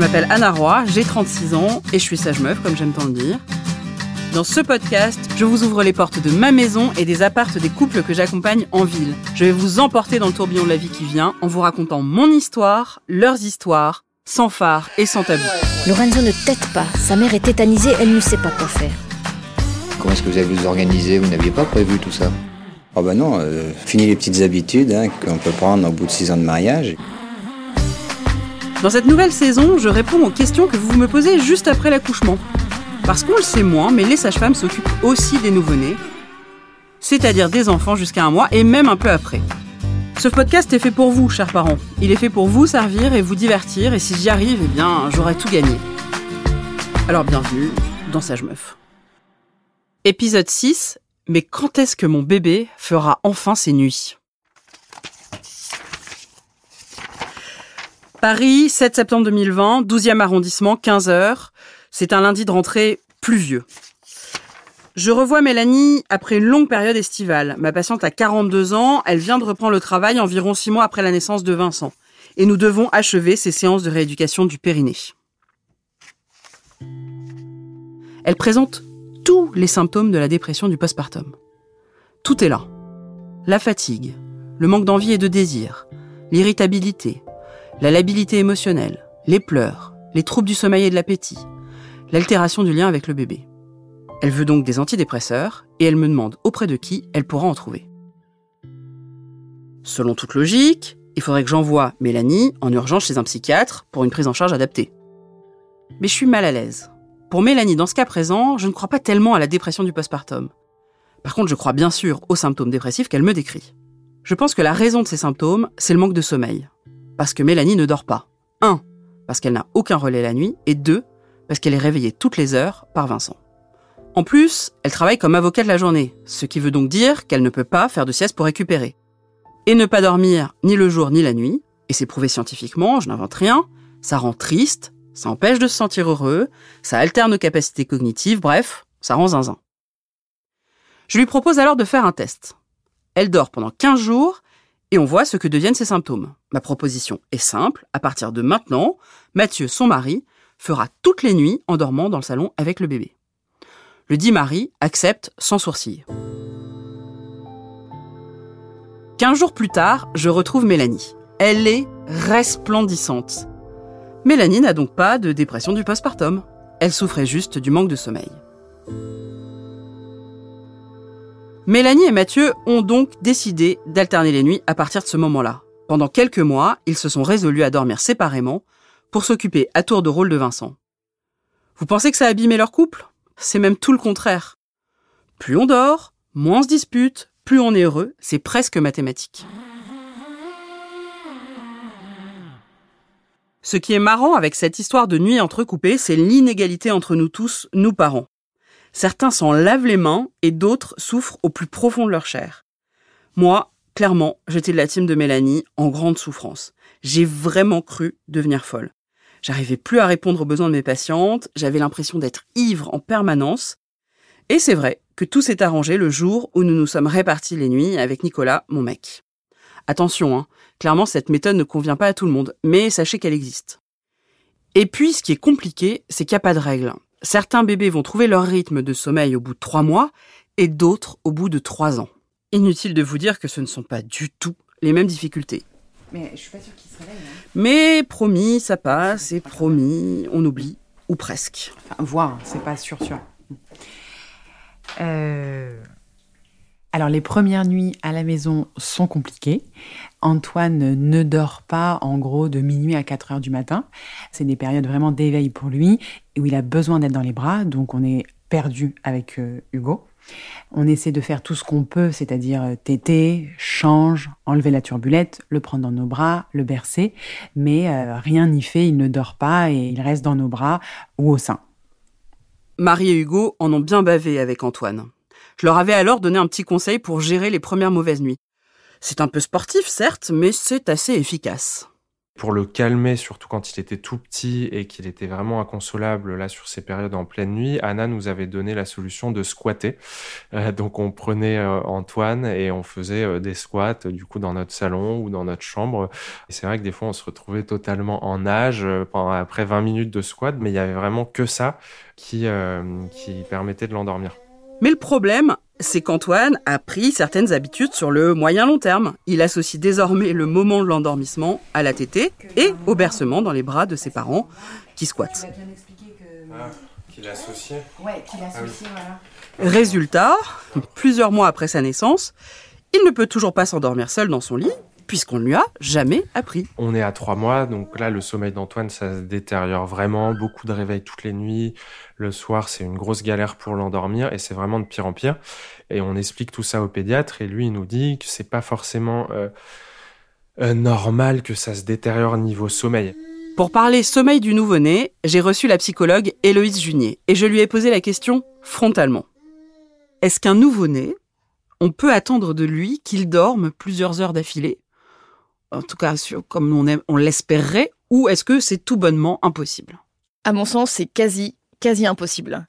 m'appelle Anna Roy, j'ai 36 ans et je suis sage meuf, comme j'aime tant le dire. Dans ce podcast, je vous ouvre les portes de ma maison et des appartes des couples que j'accompagne en ville. Je vais vous emporter dans le tourbillon de la vie qui vient en vous racontant mon histoire, leurs histoires, sans phare et sans tabou. Lorenzo ne tête pas. Sa mère est tétanisée, elle ne sait pas quoi faire. Comment est-ce que vous avez vous organisé? Vous n'aviez pas prévu tout ça? Oh bah non, euh, fini les petites habitudes hein, qu'on peut prendre au bout de six ans de mariage. Dans cette nouvelle saison, je réponds aux questions que vous me posez juste après l'accouchement. Parce qu'on le sait moins, mais les sages-femmes s'occupent aussi des nouveau-nés, c'est-à-dire des enfants jusqu'à un mois et même un peu après. Ce podcast est fait pour vous, chers parents. Il est fait pour vous servir et vous divertir, et si j'y arrive, eh bien, j'aurai tout gagné. Alors bienvenue dans Sage Meuf. Épisode 6. Mais quand est-ce que mon bébé fera enfin ses nuits? Paris, 7 septembre 2020, 12e arrondissement, 15h. C'est un lundi de rentrée pluvieux. Je revois Mélanie après une longue période estivale. Ma patiente a 42 ans, elle vient de reprendre le travail environ 6 mois après la naissance de Vincent. Et nous devons achever ses séances de rééducation du périnée. Elle présente tous les symptômes de la dépression du postpartum. Tout est là. La fatigue, le manque d'envie et de désir, l'irritabilité, la labilité émotionnelle, les pleurs, les troubles du sommeil et de l'appétit, l'altération du lien avec le bébé. Elle veut donc des antidépresseurs et elle me demande auprès de qui elle pourra en trouver. Selon toute logique, il faudrait que j'envoie Mélanie en urgence chez un psychiatre pour une prise en charge adaptée. Mais je suis mal à l'aise. Pour Mélanie, dans ce cas présent, je ne crois pas tellement à la dépression du postpartum. Par contre, je crois bien sûr aux symptômes dépressifs qu'elle me décrit. Je pense que la raison de ces symptômes, c'est le manque de sommeil. Parce que Mélanie ne dort pas. 1. Parce qu'elle n'a aucun relais la nuit. Et 2 parce qu'elle est réveillée toutes les heures par Vincent. En plus, elle travaille comme avocat de la journée, ce qui veut donc dire qu'elle ne peut pas faire de sieste pour récupérer. Et ne pas dormir ni le jour ni la nuit, et c'est prouvé scientifiquement, je n'invente rien, ça rend triste, ça empêche de se sentir heureux, ça alterne nos capacités cognitives, bref, ça rend zinzin. Je lui propose alors de faire un test. Elle dort pendant 15 jours et on voit ce que deviennent ses symptômes. Ma proposition est simple, à partir de maintenant, Mathieu, son mari, fera toutes les nuits en dormant dans le salon avec le bébé. Le dit Marie accepte sans sourcil. Quinze jours plus tard, je retrouve Mélanie. Elle est resplendissante. Mélanie n'a donc pas de dépression du postpartum. Elle souffrait juste du manque de sommeil. Mélanie et Mathieu ont donc décidé d'alterner les nuits à partir de ce moment-là. Pendant quelques mois, ils se sont résolus à dormir séparément pour s'occuper à tour de rôle de Vincent. Vous pensez que ça a abîmé leur couple? C'est même tout le contraire. Plus on dort, moins on se dispute, plus on est heureux, c'est presque mathématique. Ce qui est marrant avec cette histoire de nuit entrecoupée, c'est l'inégalité entre nous tous, nous parents. Certains s'en lavent les mains et d'autres souffrent au plus profond de leur chair. Moi, clairement, j'étais de la team de Mélanie en grande souffrance. J'ai vraiment cru devenir folle. J'arrivais plus à répondre aux besoins de mes patientes, j'avais l'impression d'être ivre en permanence. Et c'est vrai que tout s'est arrangé le jour où nous nous sommes répartis les nuits avec Nicolas, mon mec. Attention, hein, clairement cette méthode ne convient pas à tout le monde, mais sachez qu'elle existe. Et puis ce qui est compliqué, c'est qu'il n'y a pas de règle. Certains bébés vont trouver leur rythme de sommeil au bout de trois mois et d'autres au bout de trois ans. Inutile de vous dire que ce ne sont pas du tout les mêmes difficultés. Mais je suis pas sûre qu'il se réveille. Hein. Mais promis, ça passe, et promis, on oublie, ou presque. Enfin, voir, c'est pas sûr, sûr. Euh, alors, les premières nuits à la maison sont compliquées. Antoine ne dort pas, en gros, de minuit à 4 heures du matin. C'est des périodes vraiment d'éveil pour lui, où il a besoin d'être dans les bras, donc on est perdu avec euh, Hugo. On essaie de faire tout ce qu'on peut, c'est-à-dire euh, téter, change, enlever la turbulette, le prendre dans nos bras, le bercer, mais euh, rien n'y fait, il ne dort pas et il reste dans nos bras ou au sein. Marie et Hugo en ont bien bavé avec Antoine. Je leur avais alors donné un petit conseil pour gérer les premières mauvaises nuits. C'est un peu sportif, certes, mais c'est assez efficace. Pour le calmer, surtout quand il était tout petit et qu'il était vraiment inconsolable là sur ces périodes en pleine nuit, Anna nous avait donné la solution de squatter. Euh, donc on prenait euh, Antoine et on faisait euh, des squats du coup dans notre salon ou dans notre chambre. Et c'est vrai que des fois on se retrouvait totalement en nage après 20 minutes de squat, mais il y avait vraiment que ça qui, qui permettait de l'endormir. Mais le problème, c'est qu'Antoine a pris certaines habitudes sur le moyen long terme. Il associe désormais le moment de l'endormissement à la tétée et au bercement dans les bras de ses parents qui squattent. Ah, qu'il associait Ouais, qu'il associait, voilà. Résultat, plusieurs mois après sa naissance, il ne peut toujours pas s'endormir seul dans son lit puisqu'on ne lui a jamais appris. On est à trois mois, donc là, le sommeil d'Antoine, ça se détériore vraiment. Beaucoup de réveils toutes les nuits. Le soir, c'est une grosse galère pour l'endormir et c'est vraiment de pire en pire. Et on explique tout ça au pédiatre et lui, il nous dit que c'est pas forcément euh, euh, normal que ça se détériore niveau sommeil. Pour parler sommeil du nouveau-né, j'ai reçu la psychologue Héloïse Junier et je lui ai posé la question frontalement. Est-ce qu'un nouveau-né, on peut attendre de lui qu'il dorme plusieurs heures d'affilée? En tout cas comme on, on l'espérerait, ou est-ce que c'est tout bonnement impossible? À mon sens, c'est quasi, quasi impossible.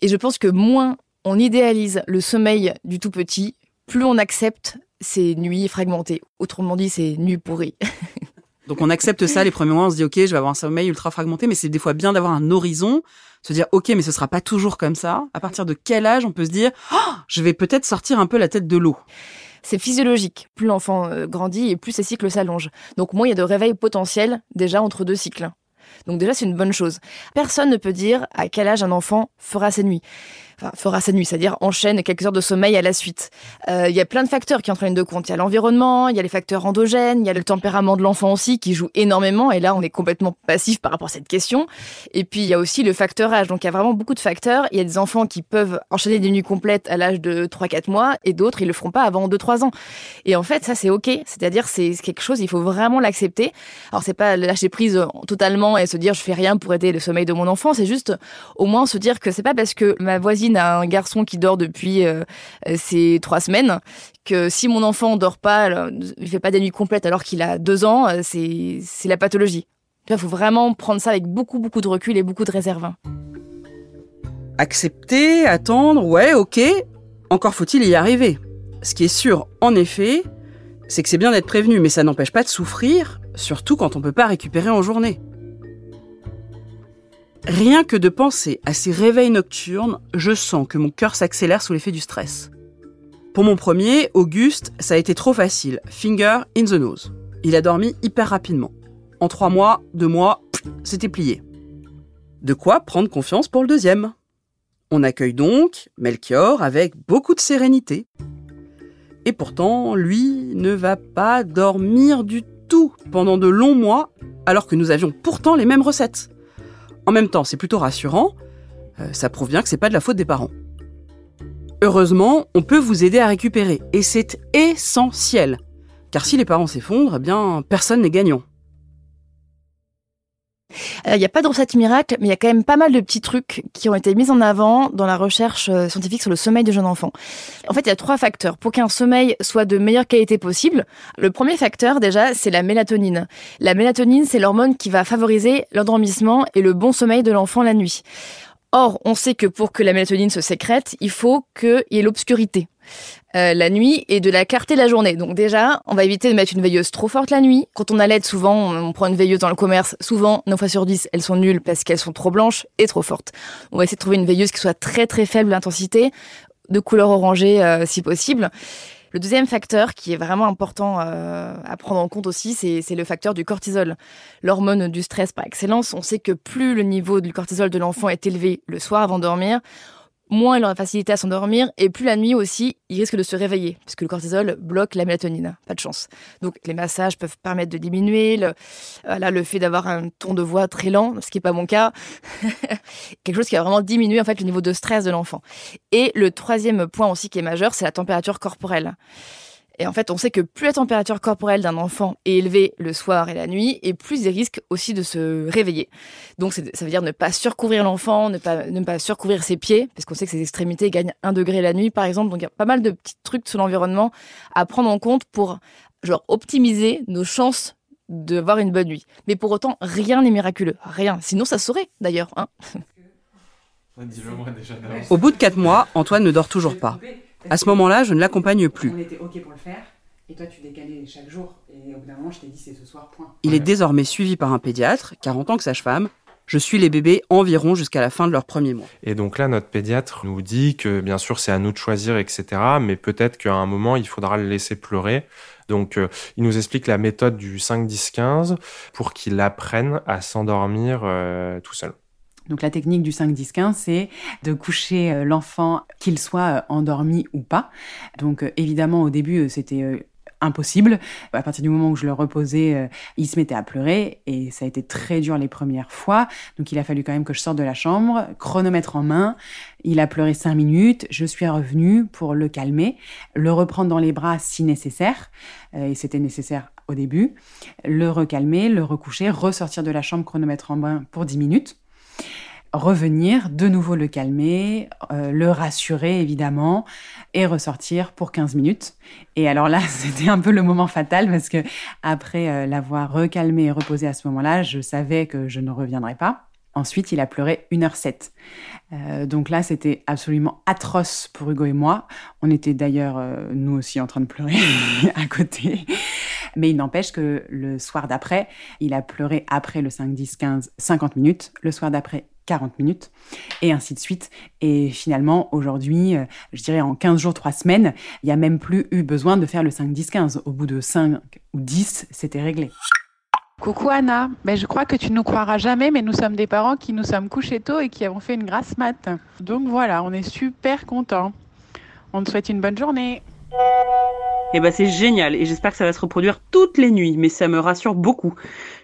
Et je pense que moins on idéalise le sommeil du tout petit, plus on accepte ces nuits fragmentées. Autrement dit, ces nuits pourries. Donc on accepte ça les premiers mois, on se dit ok, je vais avoir un sommeil ultra fragmenté, mais c'est des fois bien d'avoir un horizon, se dire ok, mais ce sera pas toujours comme ça. À partir de quel âge on peut se dire oh, je vais peut-être sortir un peu la tête de l'eau? C'est physiologique. Plus l'enfant euh, grandit et plus ses cycles s'allongent. Donc moins il y a de réveil potentiel déjà entre deux cycles. Donc déjà c'est une bonne chose. Personne ne peut dire à quel âge un enfant fera ses nuits enfin, fera sa nuit, c'est-à-dire enchaîne quelques heures de sommeil à la suite. Euh, il y a plein de facteurs qui entrent en de compte. Il y a l'environnement, il y a les facteurs endogènes, il y a le tempérament de l'enfant aussi qui joue énormément. Et là, on est complètement passif par rapport à cette question. Et puis, il y a aussi le facteur âge. Donc, il y a vraiment beaucoup de facteurs. Il y a des enfants qui peuvent enchaîner des nuits complètes à l'âge de 3-4 mois et d'autres, ils le feront pas avant 2-3 ans. Et en fait, ça, c'est OK. C'est-à-dire, c'est quelque chose, il faut vraiment l'accepter. Alors, c'est pas lâcher prise totalement et se dire, je fais rien pour aider le sommeil de mon enfant. C'est juste, au moins, se dire que c'est pas parce que ma voisine à un garçon qui dort depuis euh, ces trois semaines que si mon enfant dort pas, il fait pas des nuits complètes alors qu'il a deux ans, euh, c'est la pathologie. Il faut vraiment prendre ça avec beaucoup beaucoup de recul et beaucoup de réserve. Accepter, attendre, ouais, ok. Encore faut-il y arriver. Ce qui est sûr, en effet, c'est que c'est bien d'être prévenu, mais ça n'empêche pas de souffrir, surtout quand on peut pas récupérer en journée. Rien que de penser à ces réveils nocturnes, je sens que mon cœur s'accélère sous l'effet du stress. Pour mon premier, Auguste, ça a été trop facile. Finger in the nose. Il a dormi hyper rapidement. En trois mois, deux mois, c'était plié. De quoi prendre confiance pour le deuxième. On accueille donc Melchior avec beaucoup de sérénité. Et pourtant, lui ne va pas dormir du tout pendant de longs mois, alors que nous avions pourtant les mêmes recettes. En même temps, c'est plutôt rassurant, euh, ça prouve bien que c'est pas de la faute des parents. Heureusement, on peut vous aider à récupérer, et c'est essentiel. Car si les parents s'effondrent, eh bien, personne n'est gagnant. Euh, il n'y a pas de recette miracle, mais il y a quand même pas mal de petits trucs qui ont été mis en avant dans la recherche euh, scientifique sur le sommeil des jeunes enfants. En fait, il y a trois facteurs pour qu'un sommeil soit de meilleure qualité possible. Le premier facteur, déjà, c'est la mélatonine. La mélatonine, c'est l'hormone qui va favoriser l'endormissement et le bon sommeil de l'enfant la nuit. Or, on sait que pour que la mélatonine se sécrète, il faut qu'il y ait l'obscurité. Euh, la nuit et de la clarté de la journée. Donc déjà, on va éviter de mettre une veilleuse trop forte la nuit. Quand on a l'aide, souvent, on prend une veilleuse dans le commerce. Souvent, 9 fois sur 10, elles sont nulles parce qu'elles sont trop blanches et trop fortes. On va essayer de trouver une veilleuse qui soit très très faible d'intensité, de couleur orangée euh, si possible. Le deuxième facteur qui est vraiment important euh, à prendre en compte aussi, c'est le facteur du cortisol, l'hormone du stress par excellence. On sait que plus le niveau du cortisol de l'enfant est élevé le soir avant de dormir, moins il aura facilité à s'endormir et plus la nuit aussi, il risque de se réveiller parce que le cortisol bloque la mélatonine. Pas de chance. Donc les massages peuvent permettre de diminuer le, voilà, le fait d'avoir un ton de voix très lent, ce qui n'est pas mon cas. Quelque chose qui va vraiment diminuer en fait le niveau de stress de l'enfant. Et le troisième point aussi qui est majeur, c'est la température corporelle. Et en fait, on sait que plus la température corporelle d'un enfant est élevée le soir et la nuit, et plus il risque aussi de se réveiller. Donc, ça veut dire ne pas surcouvrir l'enfant, ne pas, ne pas surcouvrir ses pieds, parce qu'on sait que ses extrémités gagnent un degré la nuit, par exemple. Donc, il y a pas mal de petits trucs sur l'environnement à prendre en compte pour genre, optimiser nos chances d'avoir une bonne nuit. Mais pour autant, rien n'est miraculeux. Rien. Sinon, ça saurait, d'ailleurs. Hein Au bout de quatre mois, Antoine ne dort toujours pas. À ce moment-là, je ne l'accompagne plus. On était OK pour le faire. Et toi, tu décalais chaque jour. Et au bout d'un moment, je t'ai dit, c'est ce soir, point. Il est désormais suivi par un pédiatre, car en tant que sage-femme, je suis les bébés environ jusqu'à la fin de leur premier mois. Et donc là, notre pédiatre nous dit que bien sûr, c'est à nous de choisir, etc. Mais peut-être qu'à un moment, il faudra le laisser pleurer. Donc, euh, il nous explique la méthode du 5-10-15 pour qu'il apprenne à s'endormir euh, tout seul. Donc la technique du 5-10-15, c'est de coucher euh, l'enfant, qu'il soit endormi ou pas. Donc évidemment, au début, c'était impossible. À partir du moment où je le reposais, euh, il se mettait à pleurer et ça a été très dur les premières fois. Donc il a fallu quand même que je sorte de la chambre, chronomètre en main. Il a pleuré cinq minutes. Je suis revenue pour le calmer, le reprendre dans les bras si nécessaire. Euh, et c'était nécessaire au début. Le recalmer, le recoucher, ressortir de la chambre chronomètre en main pour 10 minutes revenir, de nouveau le calmer, euh, le rassurer évidemment, et ressortir pour 15 minutes. Et alors là, c'était un peu le moment fatal parce que après euh, l'avoir recalmé et reposé à ce moment-là, je savais que je ne reviendrais pas. Ensuite, il a pleuré 1h07. Euh, donc là, c'était absolument atroce pour Hugo et moi. On était d'ailleurs, nous aussi, en train de pleurer à côté. Mais il n'empêche que le soir d'après, il a pleuré après le 5, 10, 15, 50 minutes. Le soir d'après, 40 minutes, et ainsi de suite. Et finalement, aujourd'hui, euh, je dirais en 15 jours, 3 semaines, il n'y a même plus eu besoin de faire le 5-10-15. Au bout de 5 ou 10, c'était réglé. Coucou Anna, ben, je crois que tu nous croiras jamais, mais nous sommes des parents qui nous sommes couchés tôt et qui avons fait une grasse mat. Donc voilà, on est super contents. On te souhaite une bonne journée. Eh ben c'est génial et j'espère que ça va se reproduire toutes les nuits, mais ça me rassure beaucoup.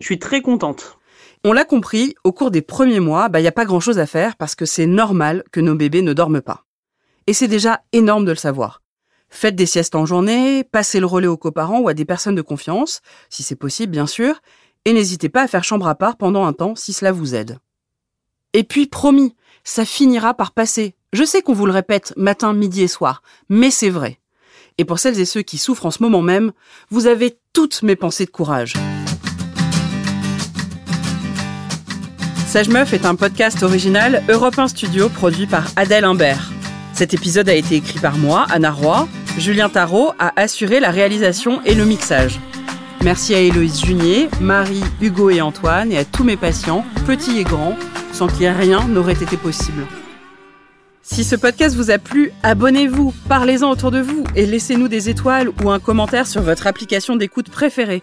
Je suis très contente. On l'a compris, au cours des premiers mois, il bah, n'y a pas grand-chose à faire parce que c'est normal que nos bébés ne dorment pas. Et c'est déjà énorme de le savoir. Faites des siestes en journée, passez le relais aux coparents ou à des personnes de confiance, si c'est possible bien sûr, et n'hésitez pas à faire chambre à part pendant un temps si cela vous aide. Et puis promis, ça finira par passer. Je sais qu'on vous le répète matin, midi et soir, mais c'est vrai. Et pour celles et ceux qui souffrent en ce moment même, vous avez toutes mes pensées de courage. Sage Meuf est un podcast original Europe 1 Studio produit par Adèle Imbert. Cet épisode a été écrit par moi, Anna Roy. Julien Tarot a assuré la réalisation et le mixage. Merci à Héloïse Junier, Marie, Hugo et Antoine et à tous mes patients, petits et grands, sans qui rien n'aurait été possible. Si ce podcast vous a plu, abonnez-vous, parlez-en autour de vous et laissez-nous des étoiles ou un commentaire sur votre application d'écoute préférée.